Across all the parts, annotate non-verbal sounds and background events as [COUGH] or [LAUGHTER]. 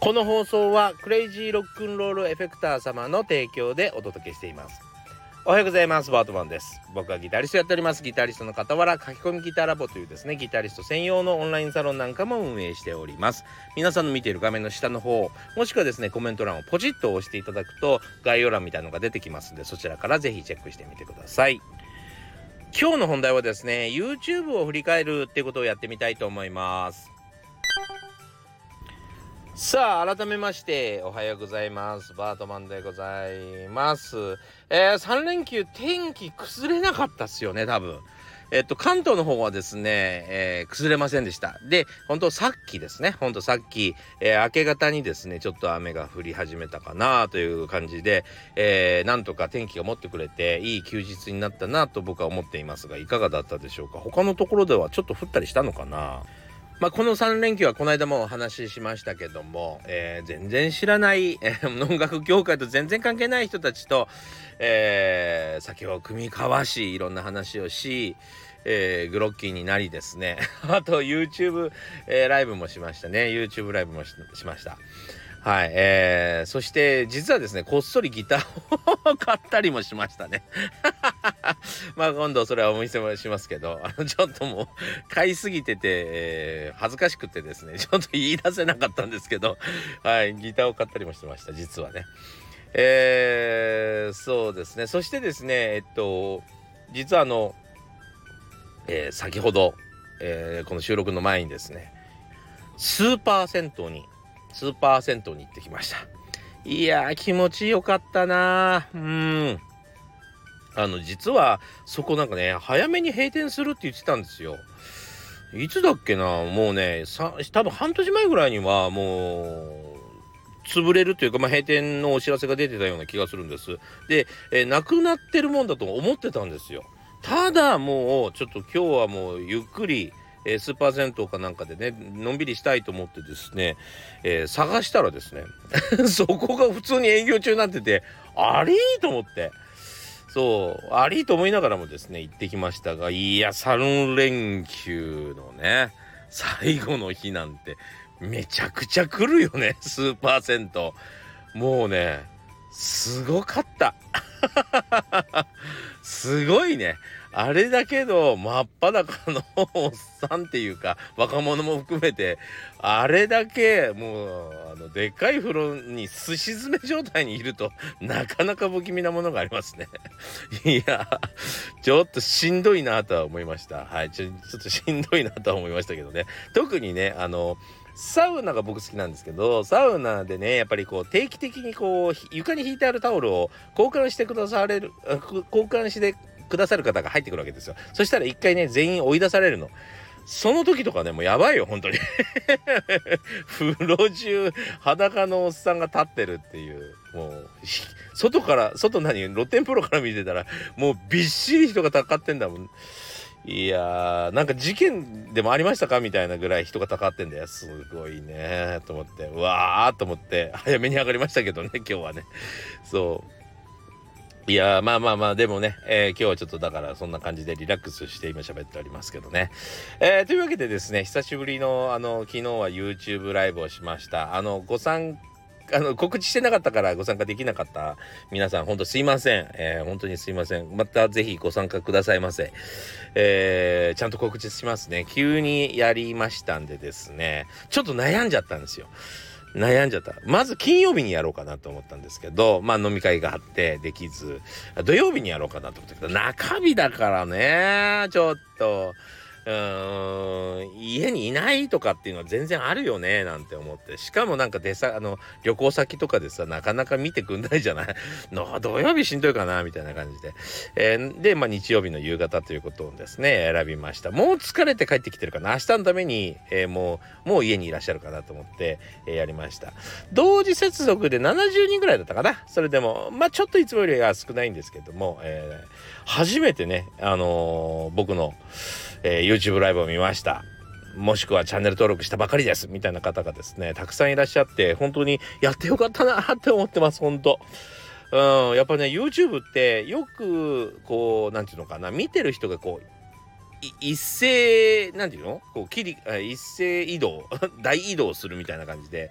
この放送はクレイジーロックンロールエフェクター様の提供でお届けしています。おはようございます。バートマンです。僕はギタリストやっております。ギタリストの傍ら書き込みギターラボというですねギタリスト専用のオンラインサロンなんかも運営しております。皆さんの見ている画面の下の方もしくはですねコメント欄をポチッと押していただくと概要欄みたいなのが出てきますんでそちらからぜひチェックしてみてください。今日の本題はですね YouTube を振り返るっていうことをやってみたいと思います。さあ改めましておはようございます。バートマンでございます。えー、3連休天気崩れなかったっすよね多分。えっと関東の方はですね、えー、崩れませんでした。で本当さっきですね。本当さっき、えー、明け方にですねちょっと雨が降り始めたかなという感じで、えー、なんとか天気が持ってくれていい休日になったなと僕は思っていますがいかがだったでしょうか？他のところではちょっと降ったりしたのかな？まあ、この3連休はこの間もお話ししましたけども、えー、全然知らない、えー、音楽業界と全然関係ない人たちと、えー、酒を組み交わしいろんな話をし、えー、グロッキーになりですね。[LAUGHS] あと YouTube、えー、ライブもしましたね。YouTube ライブもしました。はい、えー、そして実はですねこっそりギターを [LAUGHS] 買ったりもしましたね。[LAUGHS] まあ今度それはお見せもしますけどあのちょっともう買いすぎてて、えー、恥ずかしくてですねちょっと言い出せなかったんですけどはいギターを買ったりもしてました実はね。えー、そうですね。そしてですねえっと実はあの、えー、先ほど、えー、この収録の前にですねスーパー銭湯にスーパー銭湯に行ってきました。いや気持ちよかったなうん。あの実はそこなんかね早めに閉店するって言ってたんですよ。いつだっけなもうねさ多分半年前ぐらいにはもう潰れるというか、まあ、閉店のお知らせが出てたような気がするんです。で、え、なくなってるもんだと思ってたんですよ。ただもうちょっと今日はもうゆっくりえ、スーパー銭湯かなんかでねのんびりしたいと思ってですね、えー、探したらですね [LAUGHS] そこが普通に営業中になっててあれ？と思って。そう。ありと思いながらもですね行ってきましたがいや3連休のね最後の日なんてめちゃくちゃ来るよね [LAUGHS] スーパーセントもうねすごかった。[LAUGHS] すごいね。あれだけど真っ裸のおっさんっていうか若者も含めてあれだけもうあのでっかい風呂にすし詰め状態にいるとなかなか不気味なものがありますね。[LAUGHS] いやちょっとしんどいなとは思いました。はいちょちょっとしんどいなとは思いましたけどね。特にねあのサウナが僕好きなんですけどサウナでねやっぱりこう定期的にこう床に引いてあるタオルを交換してくだされる交換してくださる方が入ってくるわけですよ。そしたら一回ね全員追い出されるの。その時とかねもうやばいよ本当に。[LAUGHS] 風呂中裸のおっさんが立ってるっていう。もう外から外何？露天風呂から見てたらもうびっしり人がたかってんだもん。いやーなんか事件でもありましたかみたいなぐらい人がたかってんだよ。すごいねと思って。うわーと思って。早めに上がりましたけどね今日はね。そう。いやまあまあまあでもね、えー、今日はちょっとだからそんな感じでリラックスして今喋っておりますけどね。えー、というわけでですね久しぶりのあの昨日は YouTube ライブをしました。あのご参加あの告知してなかったからご参加できなかった皆さん本当すいません、えー、本当にすいません。またぜひご参加くださいませ、えー、ちゃんと告知しますね。急にやりましたんでですね。ちょっと悩んじゃったんですよ。悩んじゃった。まず金曜日にやろうかなと思ったんですけど、まあ飲み会があってできず、土曜日にやろうかなと思ったけど、中日だからね、ちょっと、うーん家にいないとかっていうのは全然あるよねなんて思って。しかもなんかでさあの旅行先とかでさなかなか見てくんないじゃない？[LAUGHS] の土曜日しんどいかなみたいな感じで、えー、で、まあ、日曜日の夕方ということをですね選びました。もう疲れて帰ってきてるかな？明日のために、えー、もうもう家にいらっしゃるかなと思って、えー、やりました。同時接続で70人ぐらいだったかな？それでもまあちょっといつもよりは少ないんですけども、え、初めてねあの、僕のえー、YouTube ライブを見ました。もしくはチャンネル登録したばかりです。みたいな方がですねたくさんいらっしゃって本当にやってよかったなって思ってます本当。うんやっぱね YouTube ってよくこう何て言うのかな見てる人がこう一斉なんていうの？こう切り一斉移動 [LAUGHS] 大移動するみたいな感じで、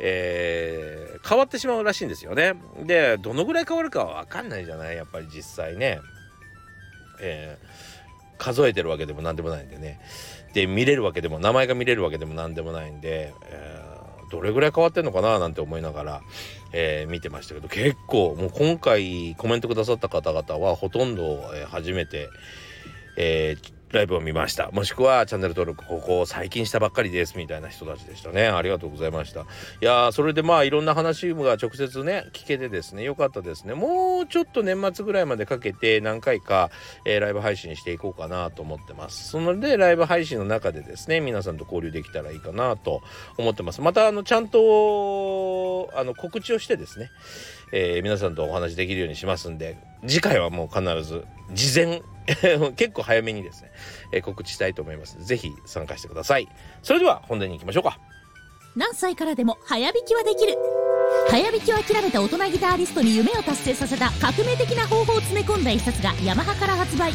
えー、変わってしまうらしいんですよね。でどのぐらい変わるかは分かんないじゃない？やっぱり実際ね。えー、数えてるわけでも何でもないんでね。で見れるわけでも名前が見れるわけでも何でもないんで、えー、どれぐらい変わってんのかななんて思いながら、えー、見てましたけど結構もう今回コメントくださった方々はほとんど、えー、初めて、えー、ライブを見ました。もしくはチャンネル登録ここ最近したばっかりですみたいな人たちでしたね。ありがとうございました。いやーそれでまあいろんな話が直接ね聞けてですねよかったですね。もうちょっと年末ぐらいまでかけて何回か、えー、ライブ配信していこうかなと思ってます。そのでライブ配信の中でですね皆さんと交流できたらいいかなと思ってます。またあのちゃんとあの告知をしてですねえー、皆さんとお話できるようにしますんで次回はもう必ず事前 [LAUGHS] 結構早めにですね、えー、告知したいと思います。ぜひ参加してください。それでは本題に行きましょうか。何歳からでも早弾きはできる。早弾きを諦めた大人ギターリストに夢を達成させた革命的な方法を詰め込んだ一冊がヤマハから発売。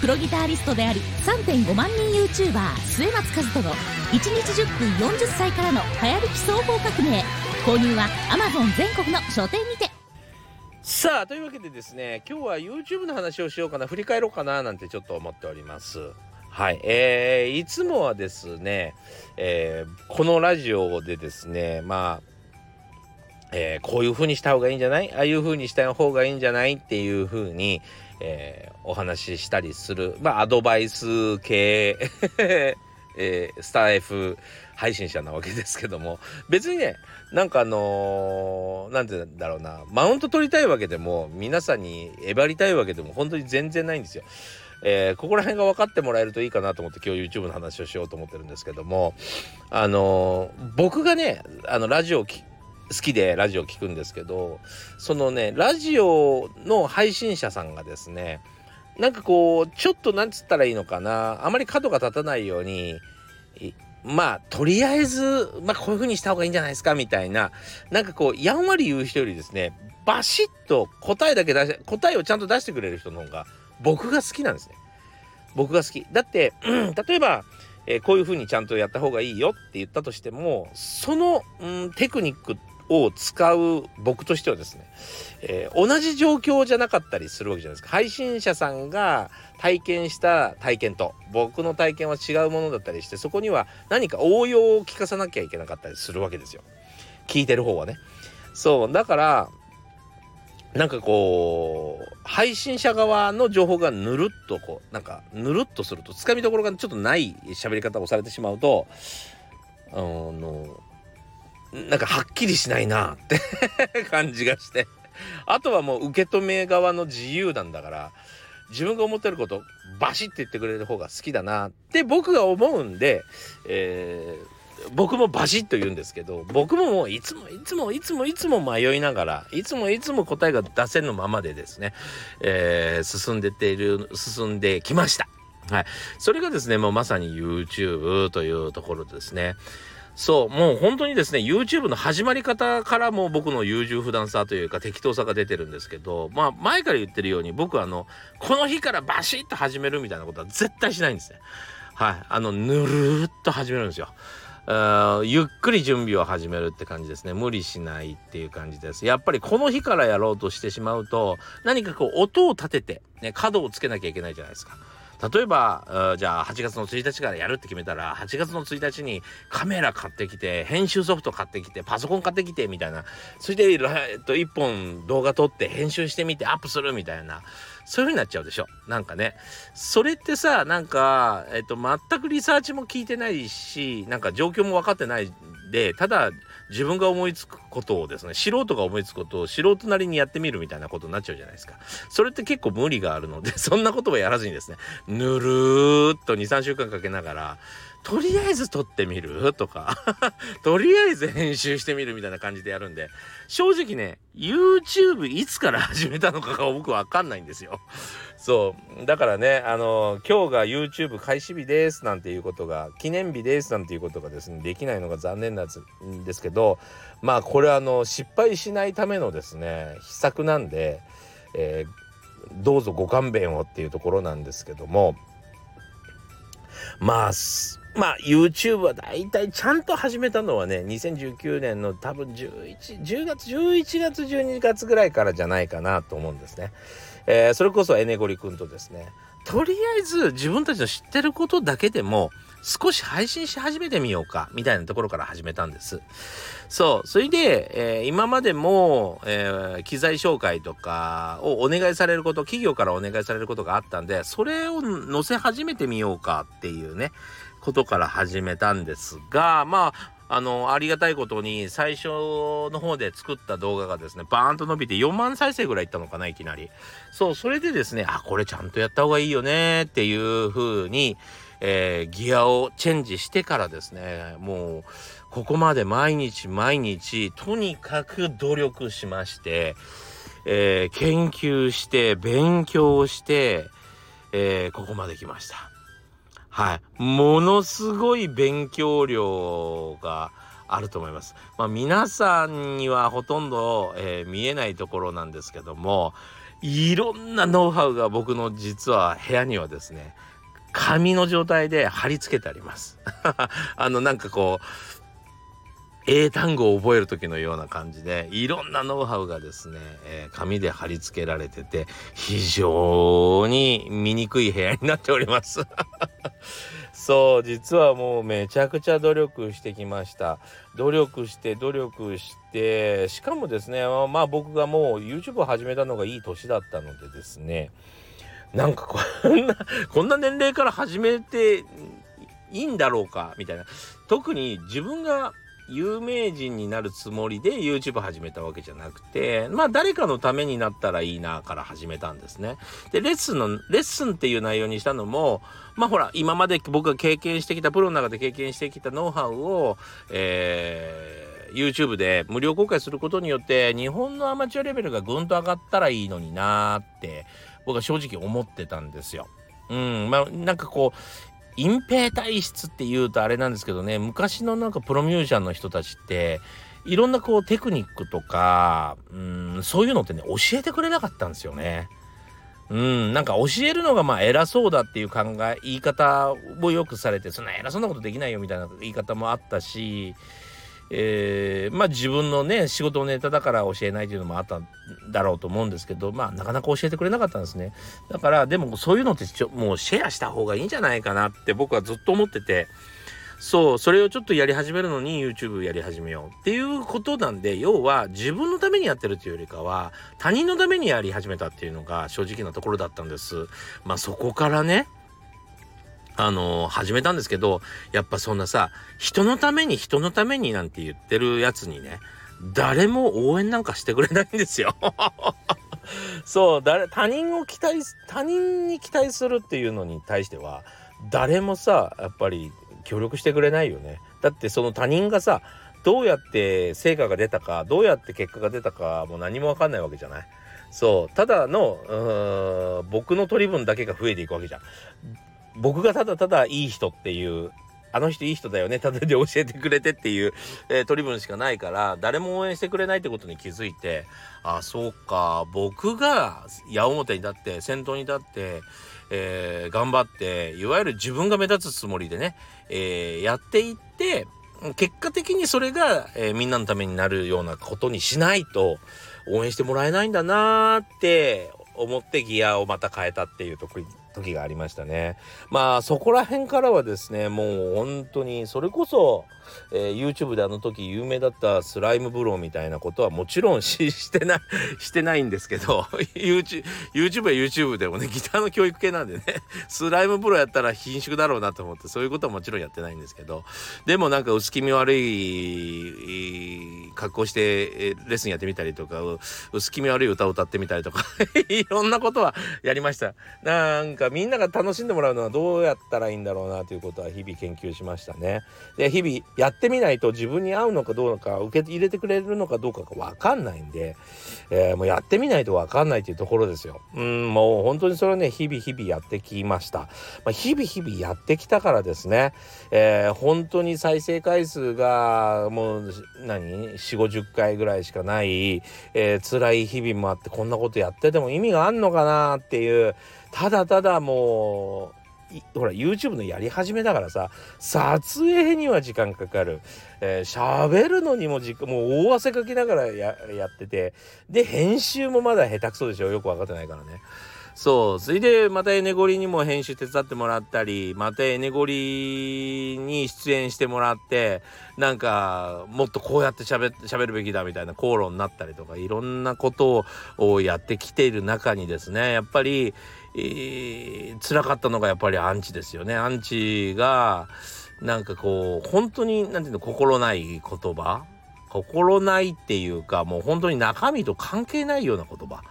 プロギタリストであり3.5万人 YouTuber 末松和人の1日10分40歳からの早弾き双方革命。購入は Amazon 全国の書店にて。さあというわけでですね今日は YouTube の話をしようかな振り返ろうかななんてちょっと思っております。はいえー、いつもはですね、えー、このラジオでですねまあえー、こういう風にした方がいいんじゃない？ああいう風にした方がいいんじゃない？っていう風に、えー、お話ししたりするまあアドバイス系 [LAUGHS] えー、スター F 配信者なわけですけども。別にねなんかあの何、ー、て言うんだろうな。マウント取りたいわけでも皆さんにえばりたいわけでも本当に全然ないんですよ。えー、ここら辺が分かってもらえるといいかなと思って今日 YouTube の話をしようと思ってるんですけども。あのー、僕がねあのラジオ好きでラジオ聴くんですけどそのねラジオの配信者さんがですねなんかこうちょっとなんつったらいいのかな。あまり角が立たないようにまあとりあえず、まあ、こういう風にした方がいいんじゃないですかみたいななんかこうやんわり言う人よりですねバシッと答えだけ出して答えをちゃんと出してくれる人の方が僕が好きなんですね。僕が好き。だって、うん、例えば、えー、こういう風にちゃんとやった方がいいよって言ったとしてもその、うん、テクニックを使う僕としてはですね、えー、同じ状況じゃなかったりするわけじゃないですか配信者さんが体験した体験と僕の体験は違うものだったりしてそこには何か応用を聞かさなきゃいけなかったりするわけですよ。聞いてる方はね。そうだからなんかこう配信者側の情報がぬるっとこうなんかぬるっとするとつかみどころがちょっとない喋り方をされてしまうとあのなんかはっきりしないなって [LAUGHS] 感じがして。あとはもう受け止め側の自由なんだから自分が思ってることバシッて言ってくれる方が好きだなって僕が思うんで、えー、僕もバシッと言うんですけど僕ももういつもいつもいつもいつも迷いながらいつもいつも答えが出せぬままでですね、えー、進んでている進んできました。はい、それがですねもうまさに YouTube というところですね。そう、もう本当にですね、YouTube の始まり方からも僕の優柔不断さというか適当さが出てるんですけど、まあ前から言ってるように僕はあの、この日からバシッと始めるみたいなことは絶対しないんですね。はい。あの、ぬるっと始めるんですよ。ゆっくり準備を始めるって感じですね。無理しないっていう感じです。やっぱりこの日からやろうとしてしまうと、何かこう音を立てて、ね、角をつけなきゃいけないじゃないですか。例えばじゃあ8月の1日からやるって決めたら8月の1日にカメラ買ってきて編集ソフト買ってきてパソコン買ってきてみたいな。それで、えっと、1本動画撮って編集してみてアップするみたいな。そういう風になっちゃうでしょ。なんかね。それってさなんか、えっと、全くリサーチも聞いてないしなんか状況も分かってないでただ自分が思いつくことをですね素人が思いつくことを素人なりにやってみるみたいなことになっちゃうじゃないですか。それって結構無理があるのでそんなことはやらずにですねぬるーっと23週間かけながらとりあえず撮ってみる？とか。[LAUGHS] とりあえず編集してみるみたいな感じでやるんで。正直ね YouTube いつから始めたのかが [LAUGHS] 僕わかんないんですよ。そう。だからねあの今日が YouTube 開始日ですなんていうことが記念日ですなんていうことがですねできないのが残念なんですけどまあこれはあの失敗しないためのですね秘策なんで、えー、どうぞご勘弁をっていうところなんですけども。まあまあ YouTube は大体ちゃんと始めたのはね2019年の多分11 10月11月12月ぐらいからじゃないかなと思うんですね。えー、それこそエネゴリ君とですねとりあえず自分たちの知ってることだけでも少し配信し始めてみようかみたいなところから始めたんです。そう。それで、えー、今までも、えー、機材紹介とかをお願いされること、企業からお願いされることがあったんで、それを載せ始めてみようかっていうね、ことから始めたんですが、まあ、あの、ありがたいことに、最初の方で作った動画がですね、バーンと伸びて4万再生ぐらいいったのかな、いきなり。そう、それでですね、あ、これちゃんとやった方がいいよねっていう風に、えー、ギアをチェンジしてからですね、もう、ここまで毎日毎日、とにかく努力しまして、えー、研究して、勉強して、えー、ここまで来ました。はい。ものすごい勉強量があると思います。まあ、皆さんにはほとんど、えー、見えないところなんですけども、いろんなノウハウが僕の実は部屋にはですね、紙の状態で貼り付けてあります。[LAUGHS] あのなんかこう英単語を覚える時のような感じでいろんなノウハウがですね、えー、紙で貼り付けられてて非常に醜い部屋になっております。[LAUGHS] そう実はもうめちゃくちゃ努力してきました。努力して努力してしかもですねまあ僕がもう YouTube を始めたのがいい年だったのでですねなんかこんなこんな年齢から始めていいんだろうかみたいな。特に自分が有名人になるつもりで YouTube 始めたわけじゃなくてまあ誰かのためになったらいいなから始めたんですね。でレッスンのレッスンっていう内容にしたのもまあほら今まで僕が経験してきたプロの中で経験してきたノウハウをえー YouTube で無料公開することによって日本のアマチュアレベルがぐんと上がったらいいのになーって僕は正直思ってたんですよ。うん、まあなんかこう隠蔽体質っていうとあれなんですけどね昔のなんかプロミュージシャンの人たちっていろんなこうテクニックとかうんそういうのってね教えてくれなかったんですよね。うん、なんか教えるのがまあ偉そうだっていう考え言い方をよくされてそんな偉そうなことできないよみたいな言い方もあったしえー、まあ自分のね仕事のネタだから教えないというのもあったんだろうと思うんですけどまあなかなか教えてくれなかったんですね。だからでもそういうのってちょもうシェアした方がいいんじゃないかなって僕はずっと思ってて。そうそれをちょっとやり始めるのに YouTube やり始めようっていうことなんで要は自分のためにやってるというよりかは他人のためにやり始めたっていうのが正直なところだったんです。まあそこからねあの、始めたんですけど、やっぱそんなさ、人のために人のためになんて言ってるやつにね、誰も応援なんかしてくれないんですよ。[LAUGHS] そう、誰、他人を期待、他人に期待するっていうのに対しては、誰もさ、やっぱり協力してくれないよね。だってその他人がさ、どうやって成果が出たか、どうやって結果が出たか、もう何もわかんないわけじゃない。そう、ただの、僕の取り分だけが増えていくわけじゃん。僕がただただいい人っていうあの人いい人だよねただで教えてくれてっていう、えー、取り分しかないから誰も応援してくれないってことに気づいてあそうか僕が矢面に立って先頭に立って、えー、頑張っていわゆる自分が目立つつもりでね、えー、やっていって結果的にそれが、え、みんなのためになるようなことにしないと応援してもらえないんだなーって思ってギアをまた変えたっていう時時がありましたね。まあそこら辺からはですねもう本当にそれこそ、えー、YouTube であの時有名だったスライムブローみたいなことはもちろんしてない [LAUGHS] してないんですけど YouTube, YouTube や YouTube でもねギターの教育系なんでねスライムブローやったら貧縮だろうなと思ってそういうことはもちろんやってないんですけどでもなんか薄気味悪い格好してレッスンやってみたりとか薄気味悪い歌を歌ってみたりとか [LAUGHS] いろんなことはやりました。なんかかみんなが楽しんでもらうのはどうやったらいいんだろうなということは日々研究しましたね。で日々やってみないと自分に合うのかどうか受け入れてくれるのかどうかが分かんないんで、えー、もうやってみないと分かんないというところですよ。うんもう本当にそれをね日々日々やってきました。まあ、日々日々やってきたからですね、えー、本当に再生回数がもう何？4 5 0回ぐらいしかない、えー、辛い日々もあってこんなことやってても意味があんのかなっていうただただもうほら YouTube のやり始めだからさ撮影には時間かかる。えー、喋るのにもじもう大汗かきながらややっててで編集もまだ下手くそでしょ？よく分かってないからね。そう。それでまたエネゴリにも編集手伝ってもらったりまたエネゴリに出演してもらってなんかもっとこうやってしゃべるべきだみたいな口論になったりとかいろんなことをやってきている中にですねやっぱり、えー、辛かったのがやっぱりアンチですよね。アンチがなんかこう本当に何て言うの心ない言葉？心ないっていうかもう本当に中身と関係ないような言葉。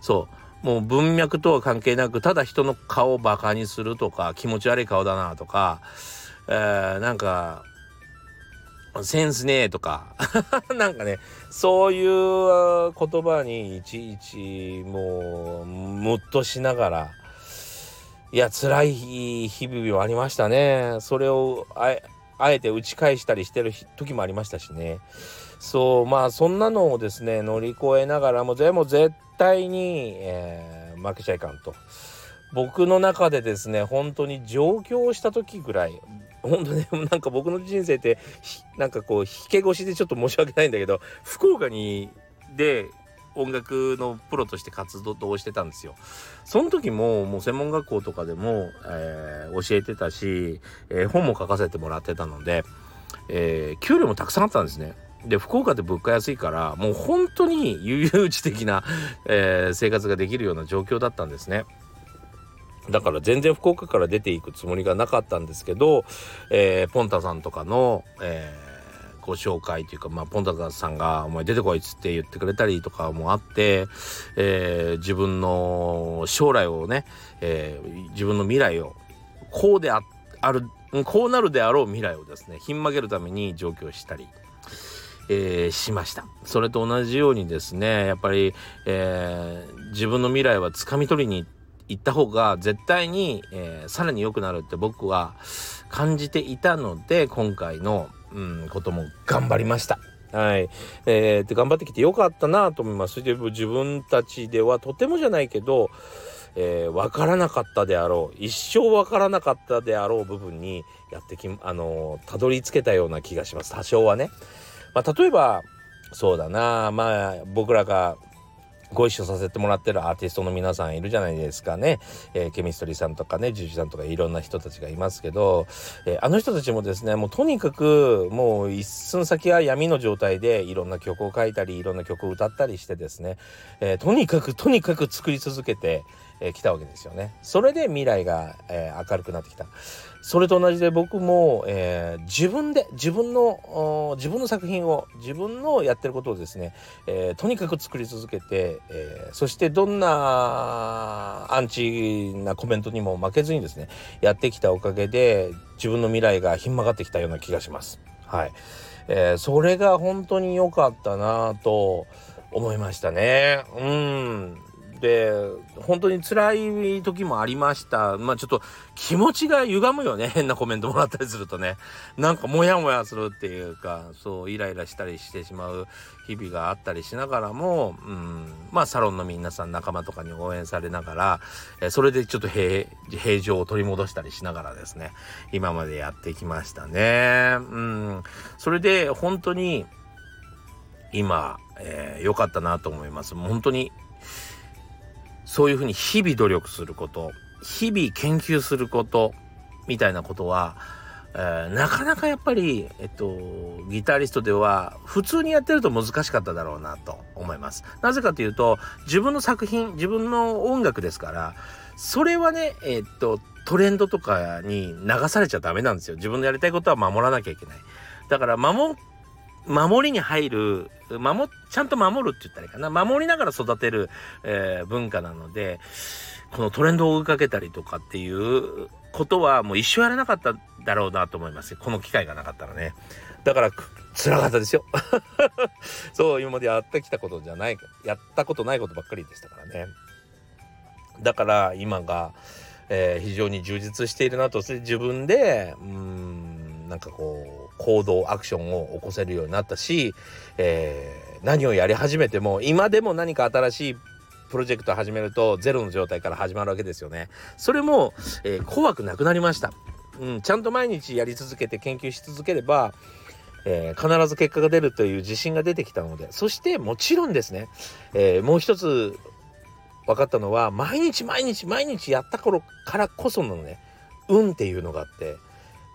そう。もう文脈とは関係なくただ人の顔をバカにするとか気持ち悪い顔だなとか、えー、なんかセンスねえとか。[LAUGHS] なんかねそういう言葉にいちいちもうムッとしながらいや辛い日々もありましたね。それをあえて打ち返したりしてる時もありましたしね。そうまあそんなのをですね乗り越えながらもでも絶対に、えー、負けちゃいかんと。僕の中でですね本当に上京した時ぐらい本当ねなんか僕の人生ってなんかこう引け腰でちょっと申し訳ないんだけど福岡にで音楽のプロとして活動をしてたんですよ。その時ももう専門学校とかでも、えー、教えてたし、えー、本も書かせてもらってたので、えー、給料もたくさんあったんですね。で福岡って物価安いからもう本当に悠々自適な、えー、生活ができるような状況だったんですね。だから全然福岡から出ていくつもりがなかったんですけど、えー、ポンタさんとかの、えー、ご紹介というか、まあ、ポンタさんが「お前出てこい」っつって言ってくれたりとかもあって、えー、自分の将来をね、えー、自分の未来をこうであるこうなるであろう未来をですねひん曲げるために上京したり。えー、しましたそれと同じようにですねやっぱり、えー、自分の未来は掴み取りに行った方が絶対に、えー、さらに良くなるって僕は感じていたので今回の、うん、ことも頑張りました。はい。えー、で頑張ってきてよかったなと思います。で自分たちではとてもじゃないけど、えー、分からなかったであろう一生分からなかったであろう部分にやってきあのたどり着けたような気がします多少はね。まあ、例えばそうだなまあ僕らがご一緒させてもらってるアーティストの皆さんいるじゃないですかね、えー、ケミストリーさんとかねジュジさんとかいろんな人たちがいますけど、えー、あの人たちもですねもうとにかくもう一寸先は闇の状態でいろんな曲を書いたりいろんな曲を歌ったりしてですね、えー、とにかくとにかく作り続けて、えー、たわけですよね。それで未来が、えー、明るくなってきた。それと同じで僕も、えー、自分で自分の自分の作品を自分のやってることをですね、えー、とにかく作り続けて、えー、そしてどんなアンチなコメントにも負けずにですねやってきたおかげで自分の未来がひん曲がってきたような気がします。はい、えー、それが本当に良かったなと思いましたね。うんで本当に辛い時もありました。まあちょっと気持ちが歪むよね。[LAUGHS] 変なコメントもらったりするとね。なんかモヤモヤするっていうかそうイライラしたりしてしまう日々があったりしながらも、うん、まあサロンの皆さん仲間とかに応援されながら、えそれでちょっと平平常を取り戻したりしながらですね。今までやってきましたね。うん、それで本当に今良、えー、かったなと思います。本当にそういうふうに日々努力すること日々研究することみたいなことは、えー、なかなかやっぱり、えっと、ギタリストでは普通にやってると難しかっただろうなと思います。なぜかというと自分の作品自分の音楽ですからそれはねえっとトレンドとかに流されちゃダメなんですよ。自分のやりたいことは守らなきゃいけない。だから守守りに入る守ちゃんと守るって言ったらいいかな。守りながら育てる、えー、文化なのでこのトレンドを追いかけたりとかっていうことはもう一生やらなかっただろうなと思いますこの機会がなかったらね。だから辛かったですよ。[LAUGHS] そう今までやってきたことじゃないやったことないことばっかりでしたからね。だから今が、えー、非常に充実しているなと。自分でうんなんかこう行動アクションを起こせるようになったし、えー、何をやり始めても今でも何か新しいプロジェクト始めるとゼロの状態から始まるわけですよね。それも、えー、怖くなくなりました。うん、ちゃんと毎日やり続けて研究し続ければ、えー、必ず結果が出るという自信が出てきたのでそしてもちろんですね、えー、もう一つ分かったのは毎日毎日毎日やった頃からこそのね運っていうのがあって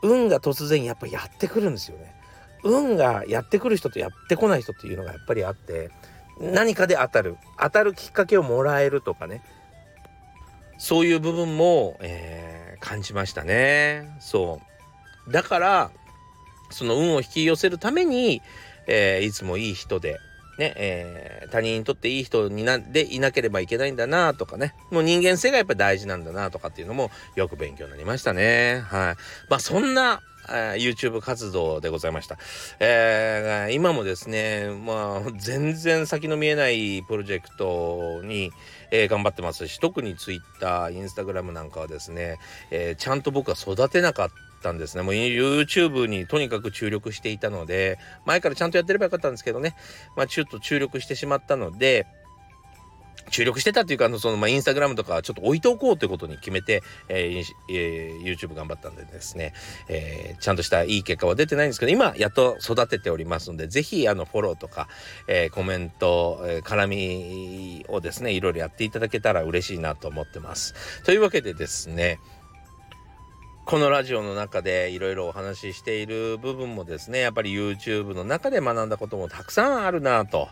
運が突然やっぱやってくるんですよね。運がやってくる人とやってこない人っていうのがやっぱりあって何かで当たる。当たるきっかけをもらえるとかね。そういう部分も、えー、感じましたね。そう。だからその運を引き寄せるために、えー、いつもいい人でね、えー、他人にとっていい人になでいなければいけないんだなとかね、もう人間性がやっぱ大事なんだなとかっていうのもよく勉強になりましたね。はい。まあそんな、えー、YouTube 活動でございました。えー、今もですね、まあ全然先の見えないプロジェクトに、えー、頑張ってますし、特に Twitter、Instagram なんかはですね、えー、ちゃんと僕は育てなかったたんですね。もう YouTube にとにかく注力していたので、前からちゃんとやってればよかったんですけどね、まあちょっと注力してしまったので、注力してたっていうか、あの、その、まあ、インスタグラムとかちょっと置いておこうということに決めて、えーえー、YouTube 頑張ったんでですね、えー、ちゃんとしたいい結果は出てないんですけど、今、やっと育てておりますので、ぜひ、あの、フォローとか、えー、コメント、えー、絡みをですね、いろいろやっていただけたら嬉しいなと思ってます。というわけでですね、このラジオの中でいろいろお話ししている部分もですね、やっぱり YouTube の中で学んだこともたくさんあるなと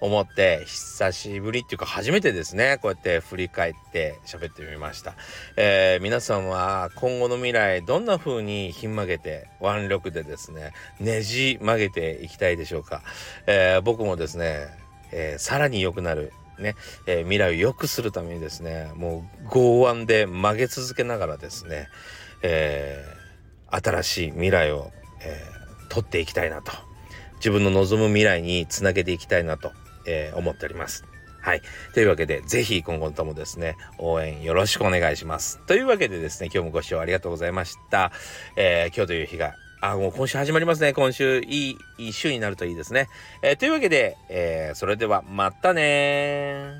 思って、久しぶりっていうか初めてですね、こうやって振り返って喋ってみました。えー、皆さんは今後の未来どんな風にひん曲げて腕力でですね、ねじ曲げていきたいでしょうか。えー、僕もですね、えー、さらに良くなるね、えー、未来を良くするためにですね、もう剛腕で曲げ続けながらですね、えー、新しい未来を、えー、取っていきたいなと自分の望む未来につなげていきたいなと、えー、思っております。はい。というわけで、ぜひ今後ともですね、応援よろしくお願いします。というわけでですね、今日もご視聴ありがとうございました。えー、今日という日が、あ、もう今週始まりますね。今週、いい、いい週になるといいですね。えー、というわけで、えー、それではまたね